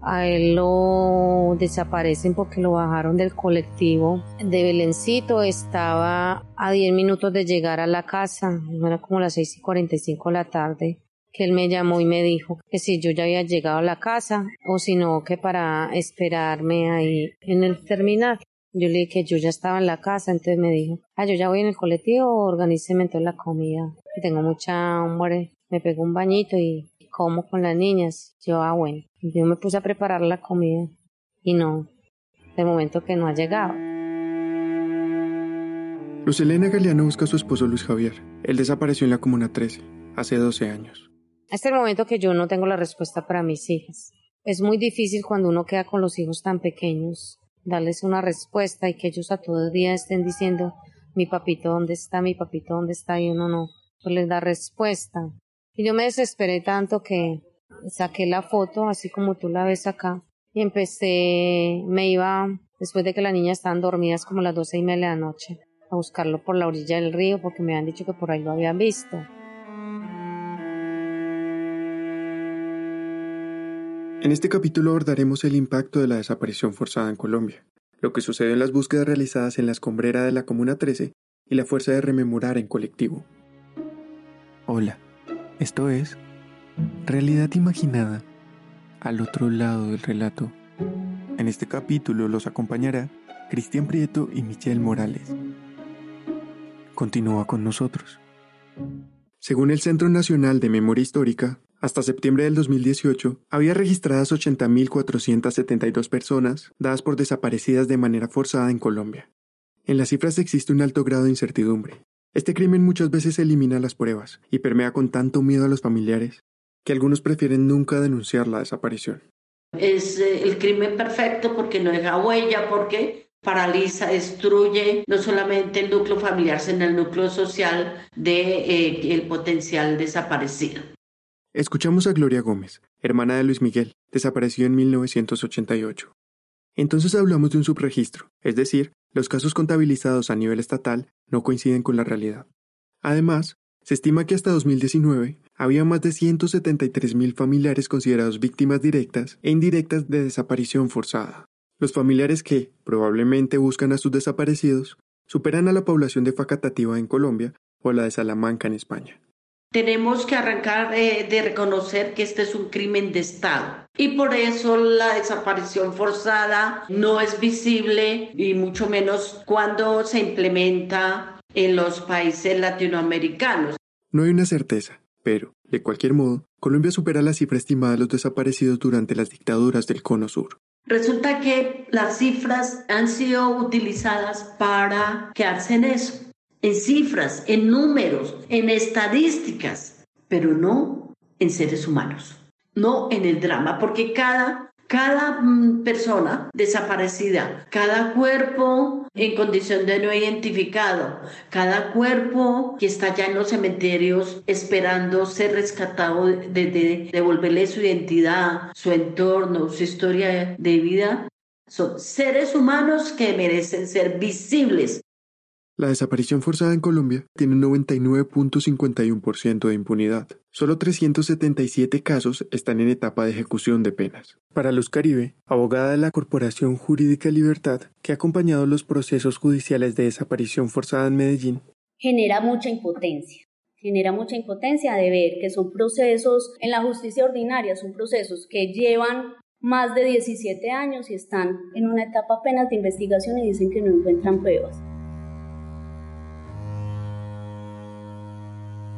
A él lo desaparecen porque lo bajaron del colectivo de Belencito. Estaba a 10 minutos de llegar a la casa, era como las 6 y 45 de la tarde, que él me llamó y me dijo que si yo ya había llegado a la casa o si no, que para esperarme ahí en el terminal. Yo le dije que yo ya estaba en la casa, entonces me dijo, ah, yo ya voy en el colectivo, organíceme toda la comida. Tengo mucha hambre, me pegó un bañito y como con las niñas. Yo, ah, bueno. Yo me puse a preparar la comida y no, de momento que no ha llegado. Luz Elena Galeano busca a su esposo Luis Javier. Él desapareció en la Comuna 13, hace 12 años. Es el momento que yo no tengo la respuesta para mis hijas. Es muy difícil cuando uno queda con los hijos tan pequeños, darles una respuesta y que ellos a todo día estén diciendo, mi papito, ¿dónde está? Mi papito, ¿dónde está? Y uno no, pues les da respuesta. Y yo me desesperé tanto que saqué la foto, así como tú la ves acá, y empecé, me iba, después de que las niñas estaban dormidas como las doce y media de la noche, a buscarlo por la orilla del río porque me habían dicho que por ahí lo habían visto. En este capítulo abordaremos el impacto de la desaparición forzada en Colombia, lo que sucedió en las búsquedas realizadas en la escombrera de la Comuna 13 y la fuerza de rememorar en colectivo. Hola, esto es Realidad Imaginada, al otro lado del relato. En este capítulo los acompañará Cristian Prieto y Michelle Morales. Continúa con nosotros. Según el Centro Nacional de Memoria Histórica, hasta septiembre del 2018 había registradas 80.472 personas dadas por desaparecidas de manera forzada en Colombia. En las cifras existe un alto grado de incertidumbre. Este crimen muchas veces elimina las pruebas y permea con tanto miedo a los familiares que algunos prefieren nunca denunciar la desaparición. Es eh, el crimen perfecto porque no deja huella, porque paraliza, destruye no solamente el núcleo familiar, sino el núcleo social de eh, el potencial desaparecido. Escuchamos a Gloria Gómez, hermana de Luis Miguel, desapareció en 1988. Entonces hablamos de un subregistro, es decir, los casos contabilizados a nivel estatal no coinciden con la realidad. Además, se estima que hasta 2019 había más de 173.000 familiares considerados víctimas directas e indirectas de desaparición forzada. Los familiares que, probablemente buscan a sus desaparecidos, superan a la población de Facatativa en Colombia o la de Salamanca en España. Tenemos que arrancar eh, de reconocer que este es un crimen de Estado y por eso la desaparición forzada no es visible y mucho menos cuando se implementa en los países latinoamericanos. No hay una certeza, pero, de cualquier modo, Colombia supera la cifra estimada de los desaparecidos durante las dictaduras del Cono Sur. Resulta que las cifras han sido utilizadas para quedarse en eso, en cifras, en números, en estadísticas, pero no en seres humanos, no en el drama, porque cada, cada mm, persona desaparecida, cada cuerpo en condición de no identificado, cada cuerpo que está ya en los cementerios esperando ser rescatado, de, devolverle su identidad, su entorno, su historia de vida, son seres humanos que merecen ser visibles la desaparición forzada en Colombia tiene un 99.51% de impunidad. Solo 377 casos están en etapa de ejecución de penas. Para Luz Caribe, abogada de la Corporación Jurídica Libertad, que ha acompañado los procesos judiciales de desaparición forzada en Medellín, genera mucha impotencia. Genera mucha impotencia de ver que son procesos en la justicia ordinaria, son procesos que llevan más de 17 años y están en una etapa apenas de investigación y dicen que no encuentran pruebas.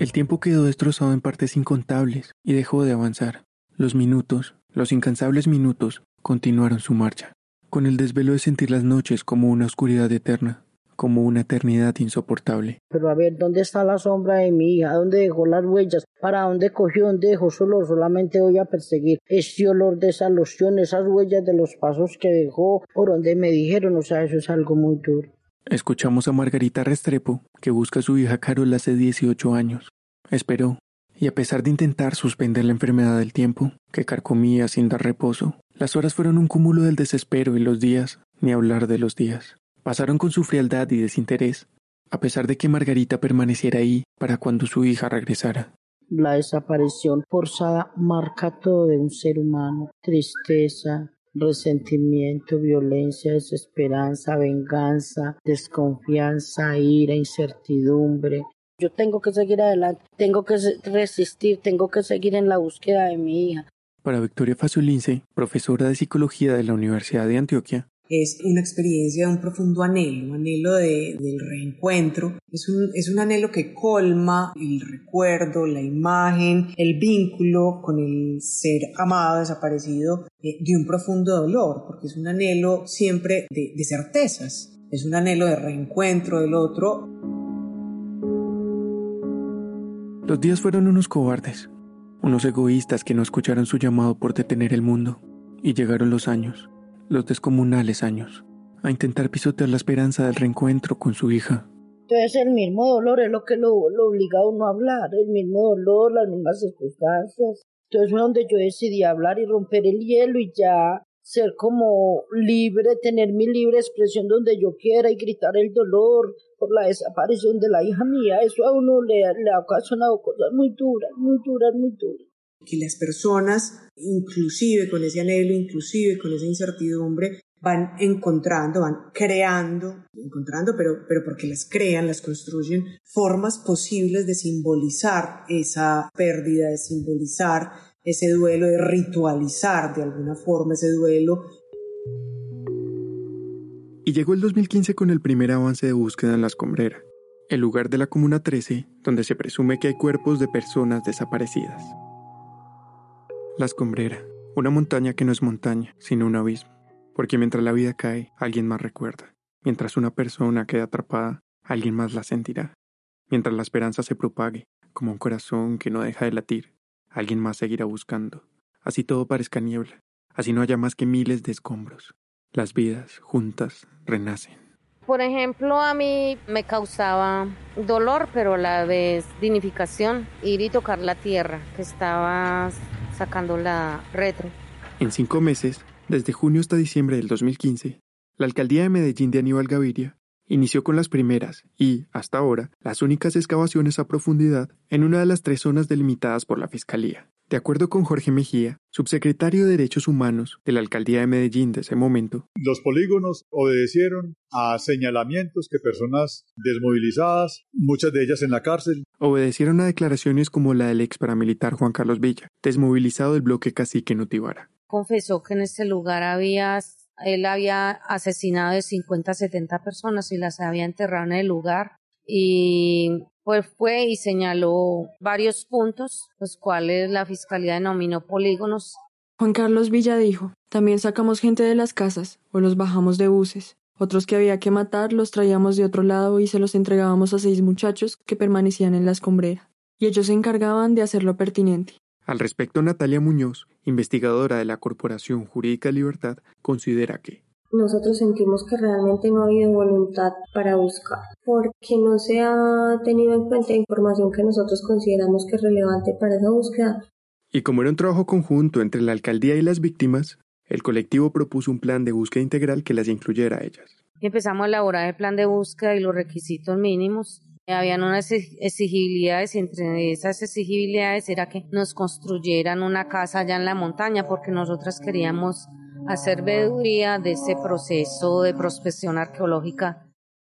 El tiempo quedó destrozado en partes incontables y dejó de avanzar. Los minutos, los incansables minutos, continuaron su marcha, con el desvelo de sentir las noches como una oscuridad eterna, como una eternidad insoportable. Pero a ver, ¿dónde está la sombra de mi hija? ¿Dónde dejó las huellas? ¿Para dónde cogió? ¿Dónde dejó su olor? Solamente voy a perseguir este olor de esa loción, esas huellas de los pasos que dejó, por donde me dijeron, o sea, eso es algo muy duro. Escuchamos a Margarita Restrepo, que busca a su hija Carol hace 18 años. Esperó, y a pesar de intentar suspender la enfermedad del tiempo, que carcomía sin dar reposo, las horas fueron un cúmulo del desespero y los días, ni hablar de los días, pasaron con su frialdad y desinterés, a pesar de que Margarita permaneciera ahí para cuando su hija regresara. La desaparición forzada marca todo de un ser humano, tristeza, resentimiento, violencia, desesperanza, venganza, desconfianza, ira, incertidumbre. Yo tengo que seguir adelante, tengo que resistir, tengo que seguir en la búsqueda de mi hija. Para Victoria Fasolince, profesora de psicología de la Universidad de Antioquia, es una experiencia de un profundo anhelo, anhelo de, del reencuentro. Es un, es un anhelo que colma el recuerdo, la imagen, el vínculo con el ser amado, desaparecido, eh, de un profundo dolor, porque es un anhelo siempre de, de certezas, es un anhelo de reencuentro del otro. Los días fueron unos cobardes, unos egoístas que no escucharon su llamado por detener el mundo, y llegaron los años los descomunales años, a intentar pisotear la esperanza del reencuentro con su hija. Entonces el mismo dolor es lo que lo, obliga a uno a hablar, el mismo dolor, las mismas circunstancias. Entonces fue donde yo decidí hablar y romper el hielo y ya ser como libre, tener mi libre expresión donde yo quiera y gritar el dolor por la desaparición de la hija mía. Eso a uno le, le ha ocasionado cosas muy duras, muy duras, muy duras que las personas, inclusive con ese anhelo, inclusive con esa incertidumbre, van encontrando, van creando, encontrando, pero, pero porque las crean, las construyen, formas posibles de simbolizar esa pérdida, de simbolizar ese duelo, de ritualizar de alguna forma ese duelo. Y llegó el 2015 con el primer avance de búsqueda en La Escombrera, el lugar de la Comuna 13 donde se presume que hay cuerpos de personas desaparecidas. La escombrera, una montaña que no es montaña, sino un abismo, porque mientras la vida cae, alguien más recuerda. Mientras una persona queda atrapada, alguien más la sentirá. Mientras la esperanza se propague, como un corazón que no deja de latir, alguien más seguirá buscando. Así todo parezca niebla, así no haya más que miles de escombros. Las vidas, juntas, renacen. Por ejemplo, a mí me causaba dolor, pero a la vez dignificación, ir y tocar la tierra que estaba En cinco meses, desde junio hasta diciembre del 2015, la alcaldía de Medellín de Aníbal Gaviria inició con las primeras y, hasta ahora, las únicas excavaciones a profundidad en una de las tres zonas delimitadas por la Fiscalía. De acuerdo con Jorge Mejía, subsecretario de Derechos Humanos de la Alcaldía de Medellín de ese momento, los polígonos obedecieron a señalamientos que personas desmovilizadas, muchas de ellas en la cárcel, obedecieron a declaraciones como la del ex paramilitar Juan Carlos Villa, desmovilizado del bloque Cacique Nutibara. Confesó que en ese lugar había él había asesinado de 50 a 70 personas y las había enterrado en el lugar y pues fue y señaló varios puntos, los cuales la Fiscalía denominó polígonos. Juan Carlos Villa dijo, también sacamos gente de las casas o los bajamos de buses. Otros que había que matar los traíamos de otro lado y se los entregábamos a seis muchachos que permanecían en la escombrera. Y ellos se encargaban de hacer lo pertinente. Al respecto, Natalia Muñoz, investigadora de la Corporación Jurídica Libertad, considera que nosotros sentimos que realmente no ha habido voluntad para buscar, porque no se ha tenido en cuenta información que nosotros consideramos que es relevante para esa búsqueda. Y como era un trabajo conjunto entre la alcaldía y las víctimas, el colectivo propuso un plan de búsqueda integral que las incluyera a ellas. Empezamos a elaborar el plan de búsqueda y los requisitos mínimos. Habían unas exigibilidades y entre esas exigibilidades era que nos construyeran una casa allá en la montaña porque nosotras queríamos hacer veeduría de ese proceso de prospección arqueológica.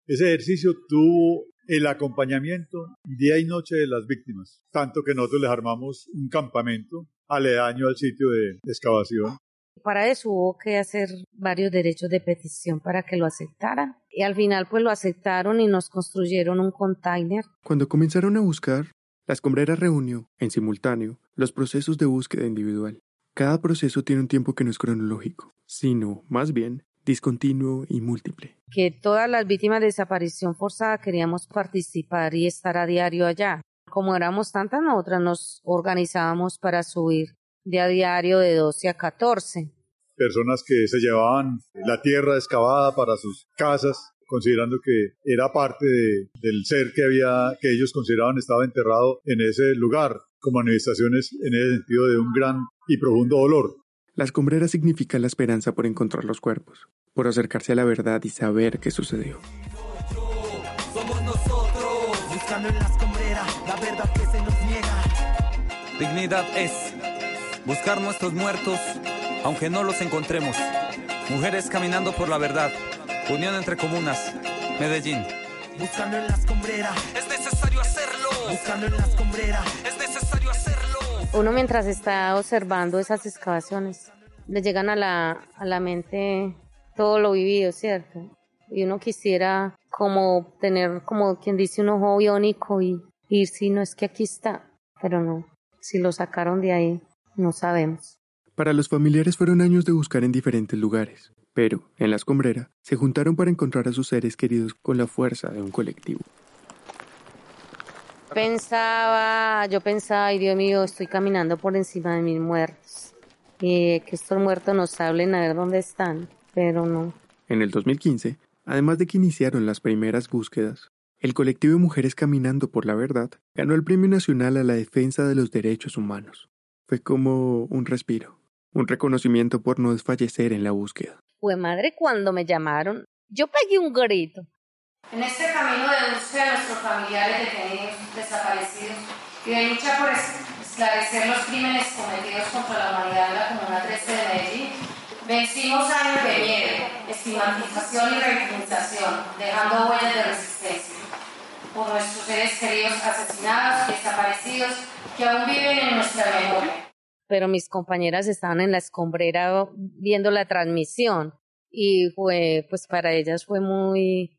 Ese ejercicio tuvo el acompañamiento día y noche de las víctimas, tanto que nosotros les armamos un campamento aledaño al sitio de excavación. Para eso hubo que hacer varios derechos de petición para que lo aceptaran. Y al final pues lo aceptaron y nos construyeron un container. Cuando comenzaron a buscar, la escombrera reunió, en simultáneo, los procesos de búsqueda individual. Cada proceso tiene un tiempo que no es cronológico, sino, más bien, discontinuo y múltiple. Que todas las víctimas de desaparición forzada queríamos participar y estar a diario allá. Como éramos tantas, nosotras nos organizábamos para subir de a diario de 12 a 14. Personas que se llevaban la tierra excavada para sus casas, considerando que era parte del ser que había que ellos consideraban estaba enterrado en ese lugar, como manifestaciones en ese sentido de un gran y profundo dolor. La escombrera significa la esperanza por encontrar los cuerpos, por acercarse a la verdad y saber qué sucedió. Somos nosotros, buscando en la escombrera la verdad que se nos niega. Dignidad es buscar nuestros muertos, aunque no los encontremos. Mujeres caminando por la verdad. Unión entre comunas. Medellín. Buscando en la escombrera, es necesario hacerlo. Buscando en la escombrera, es necesario hacerlo. Uno mientras está observando esas excavaciones, le llegan a la, a la mente todo lo vivido, ¿cierto? Y uno quisiera como tener, como quien dice, un ojo biónico y ir si no es que aquí está, pero no, si lo sacaron de ahí, no sabemos. Para los familiares fueron años de buscar en diferentes lugares, pero en la escombrera se juntaron para encontrar a sus seres queridos con la fuerza de un colectivo. Pensaba, yo pensaba, ay Dios mío, estoy caminando por encima de mis muertos. Y que estos muertos nos hablen a ver dónde están, pero no. En el 2015, además de que iniciaron las primeras búsquedas, el colectivo de Mujeres Caminando por la Verdad ganó el Premio Nacional a la Defensa de los Derechos Humanos. Fue como un respiro, un reconocimiento por no desfallecer en la búsqueda. Fue madre cuando me llamaron, yo pegué un grito. En este camino de búsqueda de nuestros familiares detenidos, desaparecidos y de lucha por esclarecer los crímenes cometidos contra la humanidad en la Comuna 13 de Medellín, vencimos años de miedo, estigmatización y revictimización, dejando huellas de resistencia por nuestros seres queridos asesinados y desaparecidos que aún viven en nuestra memoria. Pero mis compañeras estaban en la escombrera viendo la transmisión y fue, pues para ellas fue muy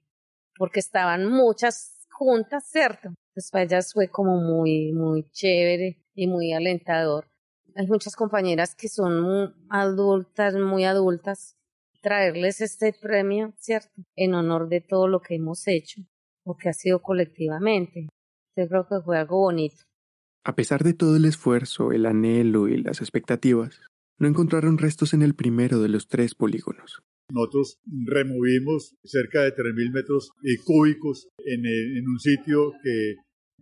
porque estaban muchas juntas, ¿cierto? Entonces para ellas fue como muy, muy chévere y muy alentador. Hay muchas compañeras que son adultas, muy adultas, traerles este premio, ¿cierto? En honor de todo lo que hemos hecho, lo que ha sido colectivamente. Yo creo que fue algo bonito. A pesar de todo el esfuerzo, el anhelo y las expectativas, no encontraron restos en el primero de los tres polígonos. Nosotros removimos cerca de 3.000 metros cúbicos en, en un sitio que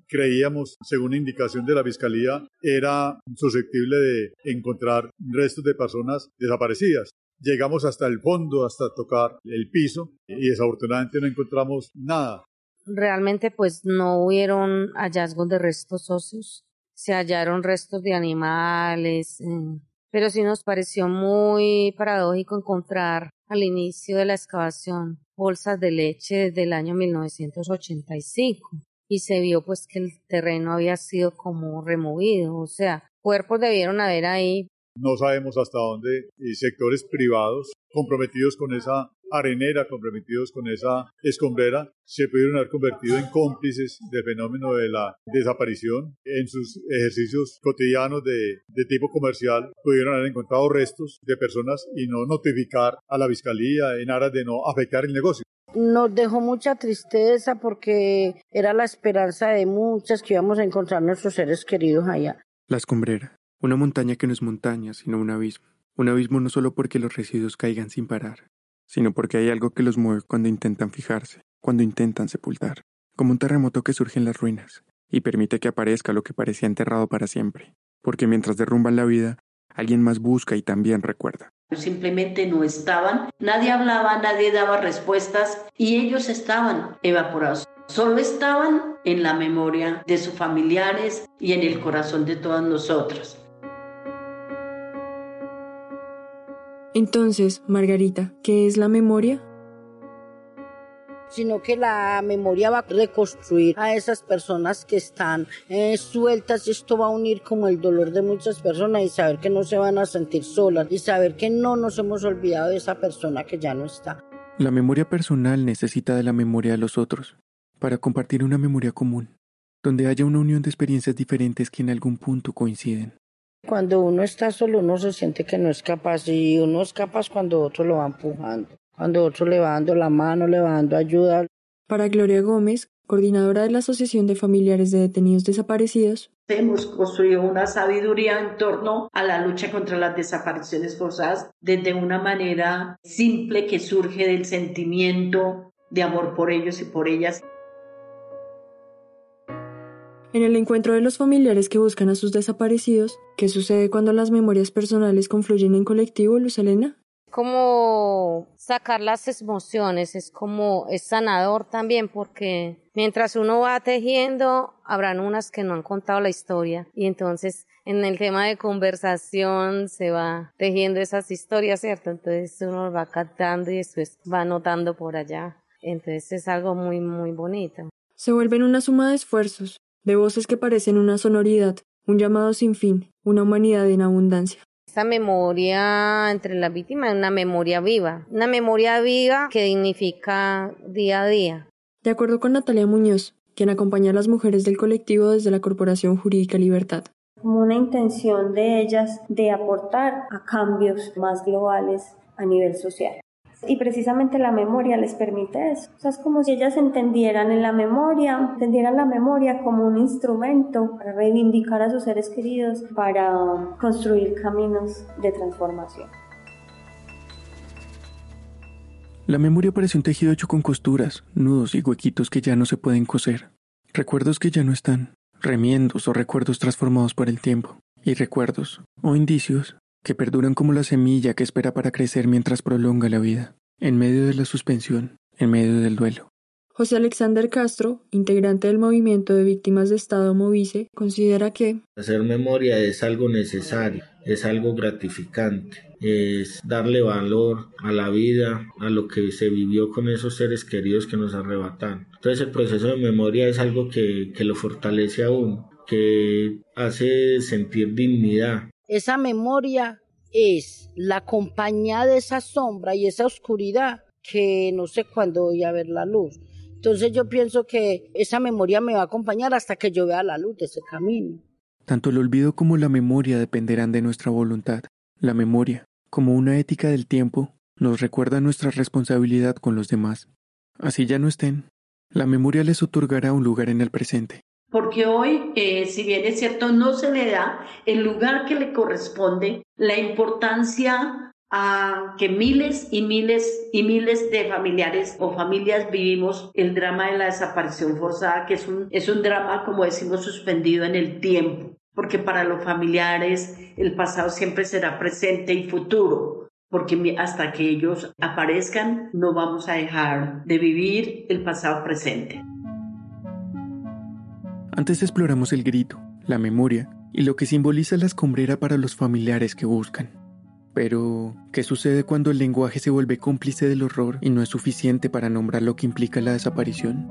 creíamos, según indicación de la Fiscalía, era susceptible de encontrar restos de personas desaparecidas. Llegamos hasta el fondo, hasta tocar el piso y desafortunadamente no encontramos nada. Realmente pues no hubieron hallazgos de restos óseos, se hallaron restos de animales, eh, pero sí nos pareció muy paradójico encontrar al inicio de la excavación bolsas de leche desde el año 1985 y se vio pues que el terreno había sido como removido, o sea, cuerpos debieron haber ahí. No sabemos hasta dónde sectores privados comprometidos con esa arenera, comprometidos con esa escombrera, se pudieron haber convertido en cómplices del fenómeno de la desaparición. En sus ejercicios cotidianos de, de tipo comercial pudieron haber encontrado restos de personas y no notificar a la fiscalía en aras de no afectar el negocio. Nos dejó mucha tristeza porque era la esperanza de muchas que íbamos a encontrar nuestros seres queridos allá. La escombrera, una montaña que no es montaña, sino un abismo. Un abismo no solo porque los residuos caigan sin parar, sino porque hay algo que los mueve cuando intentan fijarse, cuando intentan sepultar, como un terremoto que surge en las ruinas y permite que aparezca lo que parecía enterrado para siempre, porque mientras derrumban la vida, alguien más busca y también recuerda. Simplemente no estaban, nadie hablaba, nadie daba respuestas y ellos estaban evaporados. Solo estaban en la memoria de sus familiares y en el corazón de todas nosotras. Entonces, Margarita, ¿qué es la memoria? sino que la memoria va a reconstruir a esas personas que están eh, sueltas y esto va a unir como el dolor de muchas personas y saber que no se van a sentir solas y saber que no nos hemos olvidado de esa persona que ya no está. La memoria personal necesita de la memoria de los otros para compartir una memoria común, donde haya una unión de experiencias diferentes que en algún punto coinciden. Cuando uno está solo, uno se siente que no es capaz y uno es capaz cuando otro lo va empujando. cuando otro levando la mano, levando ayuda. Para Gloria Gómez, coordinadora de la Asociación de Familiares de Detenidos Desaparecidos, Hemos construido una sabiduría en torno a la lucha contra las desapariciones forzadas desde una manera simple que surge del sentimiento de amor por ellos y por ellas. En el encuentro de los familiares que buscan a sus desaparecidos, ¿qué sucede cuando las memorias personales confluyen en colectivo, Luz Elena? Como sacar las emociones, es como es sanador también porque mientras uno va tejiendo, habrán unas que no han contado la historia y entonces en el tema de conversación se va tejiendo esas historias, ¿cierto? Entonces uno va captando y después va anotando por allá. Entonces es algo muy, muy bonito. Se vuelven una suma de esfuerzos, de voces que parecen una sonoridad, un llamado sin fin, una humanidad en abundancia. Esta memoria entre las víctimas es una memoria viva, una memoria viva que dignifica día a día. De acuerdo con Natalia Muñoz, quien acompaña a las mujeres del colectivo desde la Corporación Jurídica Libertad. Como una intención de ellas de aportar a cambios más globales a nivel social. Y precisamente la memoria les permite eso. O sea, es como si ellas entendieran en la memoria, entendieran la memoria como un instrumento para reivindicar a sus seres queridos, para construir caminos de transformación. La memoria parece un tejido hecho con costuras, nudos y huequitos que ya no se pueden coser. Recuerdos que ya no están, remiendos o recuerdos transformados por el tiempo, y recuerdos, o indicios, que perduran como la semilla que espera para crecer mientras prolonga la vida, en medio de la suspensión, en medio del duelo. José Alexander Castro, integrante del movimiento de víctimas de Estado Movice, considera que hacer memoria es algo necesario, es algo gratificante, es darle valor a la vida, a lo que se vivió con esos seres queridos que nos arrebatan. Entonces el proceso de memoria es algo que, que lo fortalece aún, que hace sentir dignidad, esa memoria es la compañía de esa sombra y esa oscuridad que no sé cuándo voy a ver la luz. Entonces yo pienso que esa memoria me va a acompañar hasta que yo vea la luz de ese camino. Tanto el olvido como la memoria dependerán de nuestra voluntad. La memoria, como una ética del tiempo, nos recuerda nuestra responsabilidad con los demás. Así ya no estén, la memoria les otorgará un lugar en el presente porque hoy, eh, si bien es cierto, no se le da el lugar que le corresponde, la importancia a que miles y miles y miles de familiares o familias vivimos el drama de la desaparición forzada, que es un, es un drama, como decimos, suspendido en el tiempo, porque para los familiares el pasado siempre será presente y futuro, porque hasta que ellos aparezcan no vamos a dejar de vivir el pasado presente. Antes exploramos el grito, la memoria y lo que simboliza la escombrera para los familiares que buscan. Pero, ¿qué sucede cuando el lenguaje se vuelve cómplice del horror y no es suficiente para nombrar lo que implica la desaparición?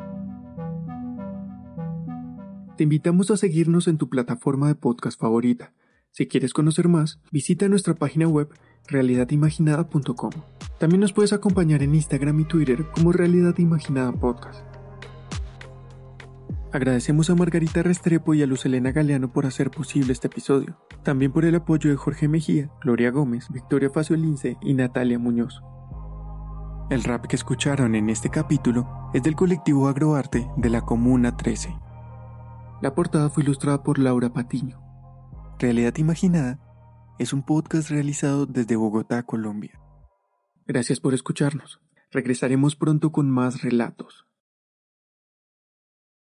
Te invitamos a seguirnos en tu plataforma de podcast favorita. Si quieres conocer más, visita nuestra página web realidadimaginada.com. También nos puedes acompañar en Instagram y Twitter como Realidad Imaginada Podcast. Agradecemos a Margarita Restrepo y a Luz Elena Galeano por hacer posible este episodio. También por el apoyo de Jorge Mejía, Gloria Gómez, Victoria Facio Lince y Natalia Muñoz. El rap que escucharon en este capítulo es del colectivo Agroarte de la Comuna 13. La portada fue ilustrada por Laura Patiño. Realidad Imaginada es un podcast realizado desde Bogotá, Colombia. Gracias por escucharnos. Regresaremos pronto con más relatos.